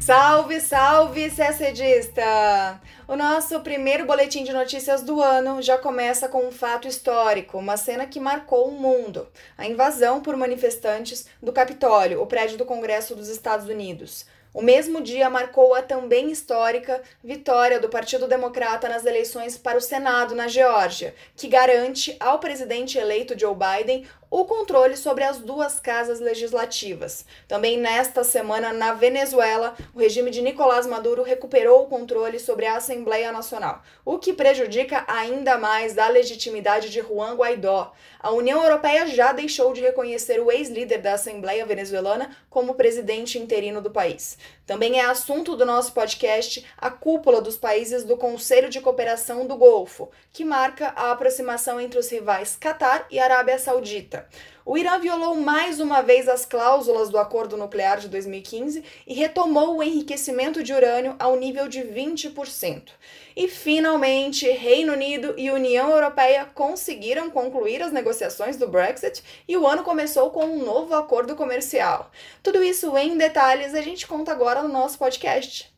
Salve, salve, CSDista! O nosso primeiro boletim de notícias do ano já começa com um fato histórico, uma cena que marcou o mundo: a invasão por manifestantes do Capitólio, o prédio do Congresso dos Estados Unidos. O mesmo dia marcou a também histórica vitória do Partido Democrata nas eleições para o Senado na Geórgia, que garante ao presidente eleito Joe Biden o controle sobre as duas casas legislativas. Também nesta semana, na Venezuela, o regime de Nicolás Maduro recuperou o controle sobre a Assembleia Nacional, o que prejudica ainda mais a legitimidade de Juan Guaidó. A União Europeia já deixou de reconhecer o ex-líder da Assembleia venezuelana como presidente interino do país. Também é assunto do nosso podcast a cúpula dos países do Conselho de Cooperação do Golfo, que marca a aproximação entre os rivais Catar e Arábia Saudita. O Irã violou mais uma vez as cláusulas do acordo nuclear de 2015 e retomou o enriquecimento de urânio ao nível de 20%. E finalmente, Reino Unido e União Europeia conseguiram concluir as negociações do Brexit e o ano começou com um novo acordo comercial. Tudo isso em detalhes a gente conta agora no nosso podcast.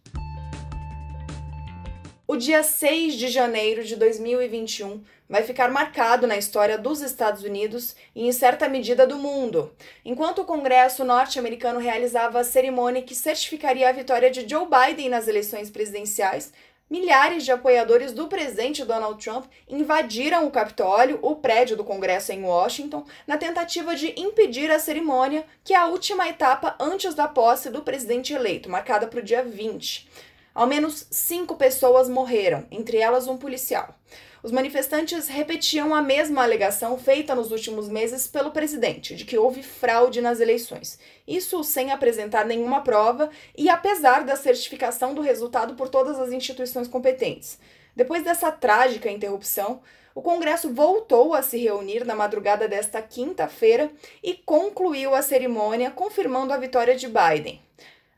O dia 6 de janeiro de 2021 vai ficar marcado na história dos Estados Unidos e, em certa medida, do mundo, enquanto o Congresso norte-americano realizava a cerimônia que certificaria a vitória de Joe Biden nas eleições presidenciais. Milhares de apoiadores do presidente Donald Trump invadiram o Capitólio, o prédio do Congresso em Washington, na tentativa de impedir a cerimônia, que é a última etapa antes da posse do presidente eleito, marcada para o dia 20. Ao menos cinco pessoas morreram, entre elas um policial. Os manifestantes repetiam a mesma alegação feita nos últimos meses pelo presidente, de que houve fraude nas eleições. Isso sem apresentar nenhuma prova e apesar da certificação do resultado por todas as instituições competentes. Depois dessa trágica interrupção, o Congresso voltou a se reunir na madrugada desta quinta-feira e concluiu a cerimônia confirmando a vitória de Biden.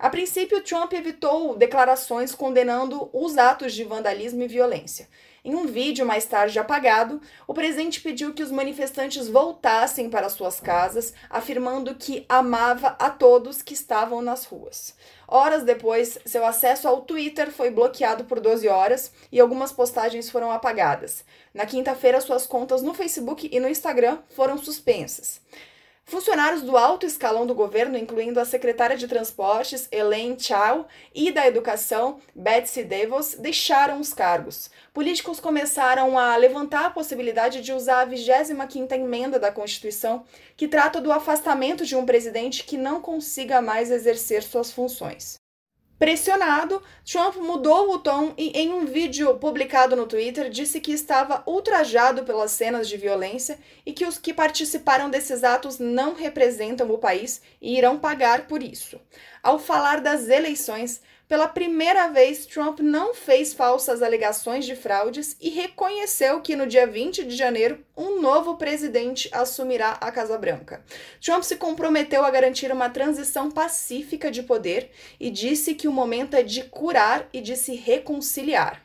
A princípio, Trump evitou declarações condenando os atos de vandalismo e violência. Em um vídeo mais tarde apagado, o presidente pediu que os manifestantes voltassem para suas casas, afirmando que amava a todos que estavam nas ruas. Horas depois, seu acesso ao Twitter foi bloqueado por 12 horas e algumas postagens foram apagadas. Na quinta-feira, suas contas no Facebook e no Instagram foram suspensas. Funcionários do alto escalão do governo, incluindo a secretária de Transportes, Elaine Chao, e da Educação, Betsy DeVos, deixaram os cargos. Políticos começaram a levantar a possibilidade de usar a 25ª emenda da Constituição, que trata do afastamento de um presidente que não consiga mais exercer suas funções. Pressionado, Trump mudou o tom e, em um vídeo publicado no Twitter, disse que estava ultrajado pelas cenas de violência e que os que participaram desses atos não representam o país e irão pagar por isso. Ao falar das eleições, pela primeira vez, Trump não fez falsas alegações de fraudes e reconheceu que no dia 20 de janeiro um novo presidente assumirá a Casa Branca. Trump se comprometeu a garantir uma transição pacífica de poder e disse que o momento é de curar e de se reconciliar.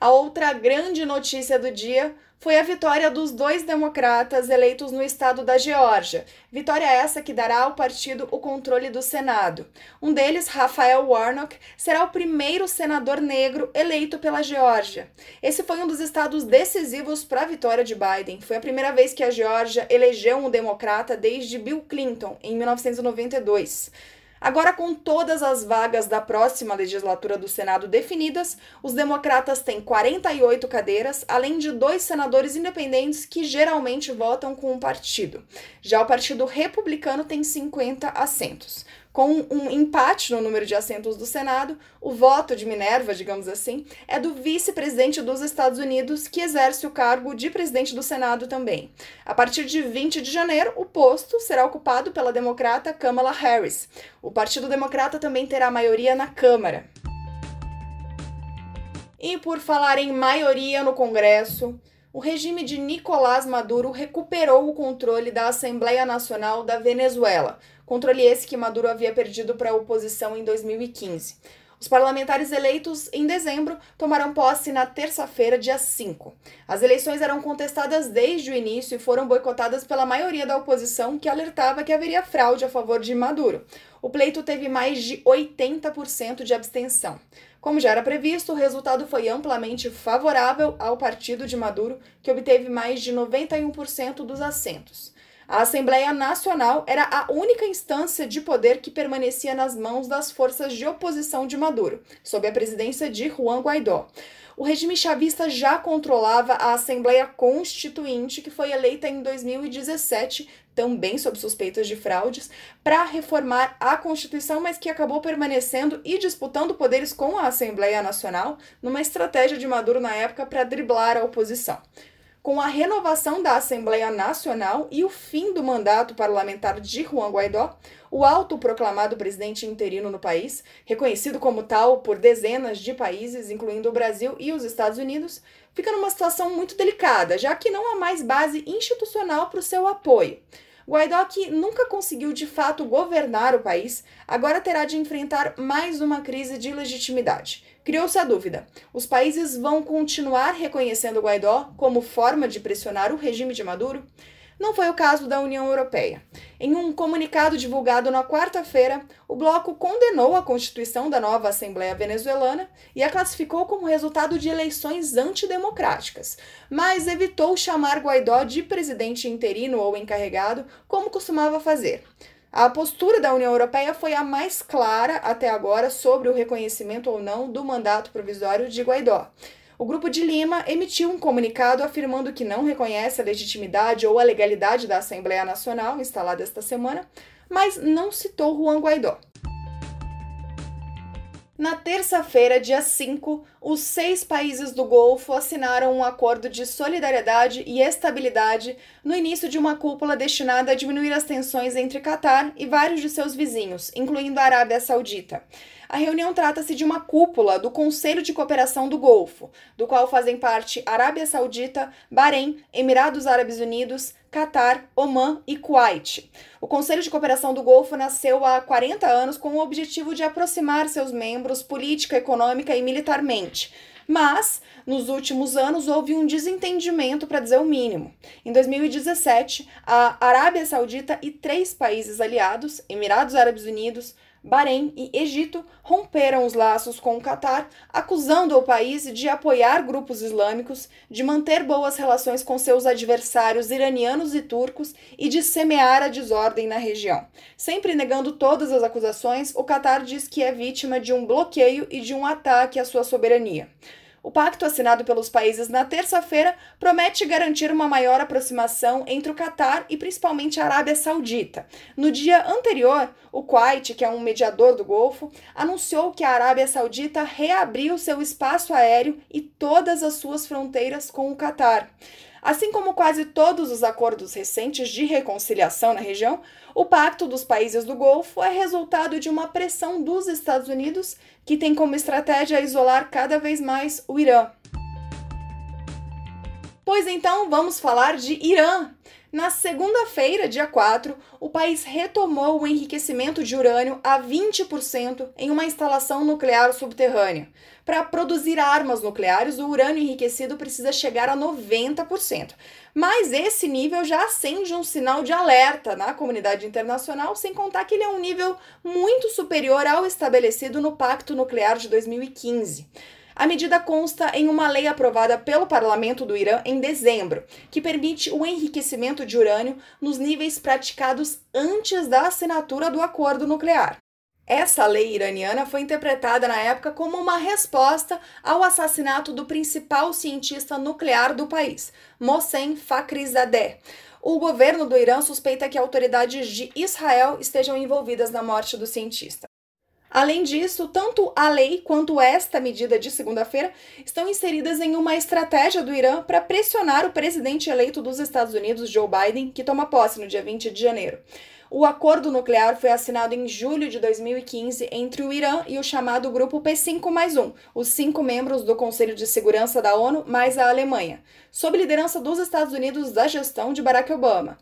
A outra grande notícia do dia foi a vitória dos dois democratas eleitos no estado da Geórgia. Vitória essa que dará ao partido o controle do Senado. Um deles, Rafael Warnock, será o primeiro senador negro eleito pela Geórgia. Esse foi um dos estados decisivos para a vitória de Biden. Foi a primeira vez que a Geórgia elegeu um democrata desde Bill Clinton, em 1992. Agora, com todas as vagas da próxima legislatura do Senado definidas, os democratas têm 48 cadeiras, além de dois senadores independentes que geralmente votam com um partido. Já o Partido Republicano tem 50 assentos. Com um empate no número de assentos do Senado, o voto de Minerva, digamos assim, é do vice-presidente dos Estados Unidos, que exerce o cargo de presidente do Senado também. A partir de 20 de janeiro, o posto será ocupado pela democrata Kamala Harris. O Partido Democrata também terá maioria na Câmara. E por falar em maioria no Congresso, o regime de Nicolás Maduro recuperou o controle da Assembleia Nacional da Venezuela, controle esse que Maduro havia perdido para a oposição em 2015. Os parlamentares eleitos em dezembro tomarão posse na terça-feira, dia 5. As eleições eram contestadas desde o início e foram boicotadas pela maioria da oposição, que alertava que haveria fraude a favor de Maduro. O pleito teve mais de 80% de abstenção. Como já era previsto, o resultado foi amplamente favorável ao partido de Maduro, que obteve mais de 91% dos assentos. A Assembleia Nacional era a única instância de poder que permanecia nas mãos das forças de oposição de Maduro, sob a presidência de Juan Guaidó. O regime chavista já controlava a Assembleia Constituinte, que foi eleita em 2017, também sob suspeitas de fraudes, para reformar a Constituição, mas que acabou permanecendo e disputando poderes com a Assembleia Nacional, numa estratégia de Maduro na época para driblar a oposição com a renovação da Assembleia Nacional e o fim do mandato parlamentar de Juan Guaidó, o autoproclamado presidente interino no país, reconhecido como tal por dezenas de países, incluindo o Brasil e os Estados Unidos, fica numa situação muito delicada, já que não há mais base institucional para o seu apoio. Guaidó, que nunca conseguiu de fato governar o país, agora terá de enfrentar mais uma crise de legitimidade. Criou-se a dúvida: os países vão continuar reconhecendo Guaidó como forma de pressionar o regime de Maduro? Não foi o caso da União Europeia. Em um comunicado divulgado na quarta-feira, o bloco condenou a constituição da nova Assembleia Venezuelana e a classificou como resultado de eleições antidemocráticas, mas evitou chamar Guaidó de presidente interino ou encarregado, como costumava fazer. A postura da União Europeia foi a mais clara até agora sobre o reconhecimento ou não do mandato provisório de Guaidó. O Grupo de Lima emitiu um comunicado afirmando que não reconhece a legitimidade ou a legalidade da Assembleia Nacional instalada esta semana, mas não citou Juan Guaidó. Na terça-feira, dia 5, os seis países do Golfo assinaram um acordo de solidariedade e estabilidade no início de uma cúpula destinada a diminuir as tensões entre Catar e vários de seus vizinhos, incluindo a Arábia Saudita. A reunião trata-se de uma cúpula do Conselho de Cooperação do Golfo, do qual fazem parte Arábia Saudita, Bahrein, Emirados Árabes Unidos, Catar, Omã e Kuwait. O Conselho de Cooperação do Golfo nasceu há 40 anos com o objetivo de aproximar seus membros política, econômica e militarmente. Mas, nos últimos anos, houve um desentendimento, para dizer o mínimo. Em 2017, a Arábia Saudita e três países aliados, Emirados Árabes Unidos, Bahrein e Egito romperam os laços com o Catar, acusando o país de apoiar grupos islâmicos, de manter boas relações com seus adversários iranianos e turcos e de semear a desordem na região. Sempre negando todas as acusações, o Catar diz que é vítima de um bloqueio e de um ataque à sua soberania. O pacto assinado pelos países na terça-feira promete garantir uma maior aproximação entre o Catar e principalmente a Arábia Saudita. No dia anterior, o Kuwait, que é um mediador do Golfo, anunciou que a Arábia Saudita reabriu seu espaço aéreo e todas as suas fronteiras com o Catar. Assim como quase todos os acordos recentes de reconciliação na região, o Pacto dos Países do Golfo é resultado de uma pressão dos Estados Unidos, que tem como estratégia isolar cada vez mais o Irã. Pois então, vamos falar de Irã. Na segunda-feira, dia 4, o país retomou o enriquecimento de urânio a 20% em uma instalação nuclear subterrânea. Para produzir armas nucleares, o urânio enriquecido precisa chegar a 90%. Mas esse nível já acende um sinal de alerta na comunidade internacional, sem contar que ele é um nível muito superior ao estabelecido no Pacto Nuclear de 2015. A medida consta em uma lei aprovada pelo parlamento do Irã em dezembro, que permite o enriquecimento de urânio nos níveis praticados antes da assinatura do acordo nuclear. Essa lei iraniana foi interpretada na época como uma resposta ao assassinato do principal cientista nuclear do país, Mohsen Fakhrizadeh. O governo do Irã suspeita que autoridades de Israel estejam envolvidas na morte do cientista. Além disso, tanto a lei quanto esta medida de segunda-feira estão inseridas em uma estratégia do Irã para pressionar o presidente eleito dos Estados Unidos, Joe Biden, que toma posse no dia 20 de janeiro. O acordo nuclear foi assinado em julho de 2015 entre o Irã e o chamado Grupo P5 mais um, os cinco membros do Conselho de Segurança da ONU mais a Alemanha, sob liderança dos Estados Unidos da gestão de Barack Obama.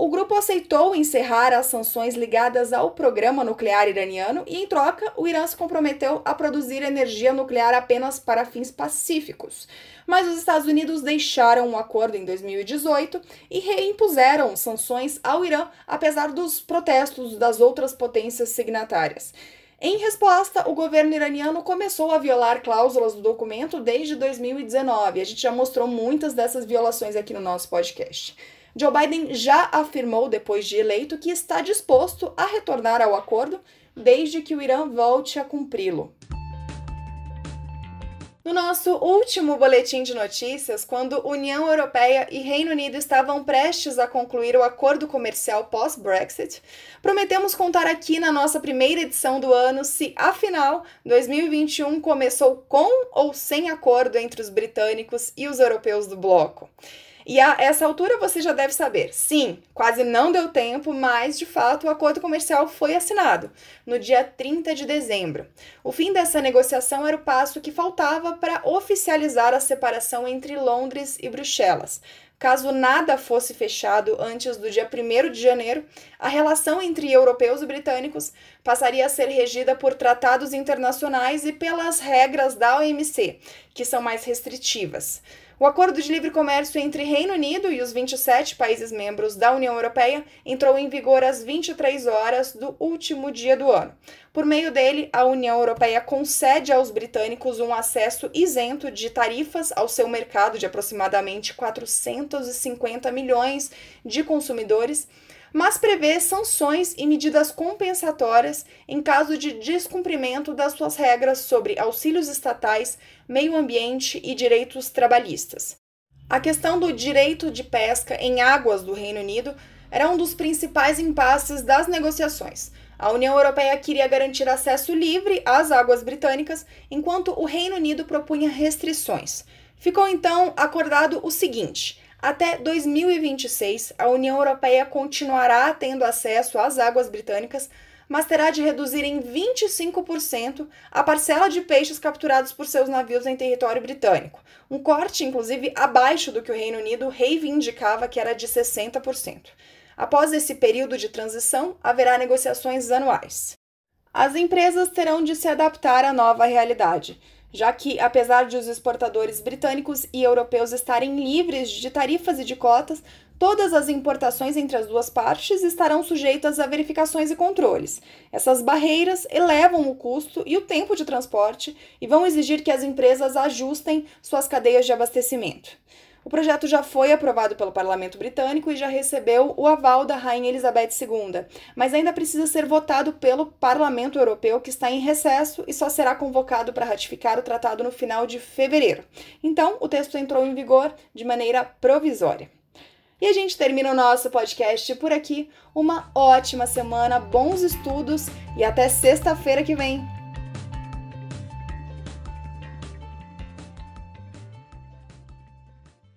O grupo aceitou encerrar as sanções ligadas ao programa nuclear iraniano e, em troca, o Irã se comprometeu a produzir energia nuclear apenas para fins pacíficos. Mas os Estados Unidos deixaram o um acordo em 2018 e reimpuseram sanções ao Irã, apesar dos protestos das outras potências signatárias. Em resposta, o governo iraniano começou a violar cláusulas do documento desde 2019. A gente já mostrou muitas dessas violações aqui no nosso podcast. Joe Biden já afirmou, depois de eleito, que está disposto a retornar ao acordo desde que o Irã volte a cumpri-lo. No nosso último boletim de notícias, quando União Europeia e Reino Unido estavam prestes a concluir o acordo comercial pós-Brexit, prometemos contar aqui na nossa primeira edição do ano se, afinal, 2021 começou com ou sem acordo entre os britânicos e os europeus do bloco. E a essa altura você já deve saber, sim, quase não deu tempo, mas de fato o acordo comercial foi assinado no dia 30 de dezembro. O fim dessa negociação era o passo que faltava para oficializar a separação entre Londres e Bruxelas. Caso nada fosse fechado antes do dia 1 de janeiro, a relação entre europeus e britânicos passaria a ser regida por tratados internacionais e pelas regras da OMC, que são mais restritivas. O Acordo de Livre Comércio entre Reino Unido e os 27 países membros da União Europeia entrou em vigor às 23 horas do último dia do ano. Por meio dele, a União Europeia concede aos britânicos um acesso isento de tarifas ao seu mercado de aproximadamente 450 milhões de consumidores mas prevê sanções e medidas compensatórias em caso de descumprimento das suas regras sobre auxílios estatais, meio ambiente e direitos trabalhistas. A questão do direito de pesca em águas do Reino Unido era um dos principais impasses das negociações. A União Europeia queria garantir acesso livre às águas britânicas, enquanto o Reino Unido propunha restrições. Ficou então acordado o seguinte: até 2026, a União Europeia continuará tendo acesso às águas britânicas, mas terá de reduzir em 25% a parcela de peixes capturados por seus navios em território britânico, um corte, inclusive, abaixo do que o Reino Unido reivindicava, que era de 60%. Após esse período de transição, haverá negociações anuais. As empresas terão de se adaptar à nova realidade já que, apesar de os exportadores britânicos e europeus estarem livres de tarifas e de cotas, todas as importações entre as duas partes estarão sujeitas a verificações e controles. Essas barreiras elevam o custo e o tempo de transporte e vão exigir que as empresas ajustem suas cadeias de abastecimento. O projeto já foi aprovado pelo Parlamento Britânico e já recebeu o aval da Rainha Elizabeth II, mas ainda precisa ser votado pelo Parlamento Europeu, que está em recesso e só será convocado para ratificar o tratado no final de fevereiro. Então, o texto entrou em vigor de maneira provisória. E a gente termina o nosso podcast por aqui. Uma ótima semana, bons estudos e até sexta-feira que vem.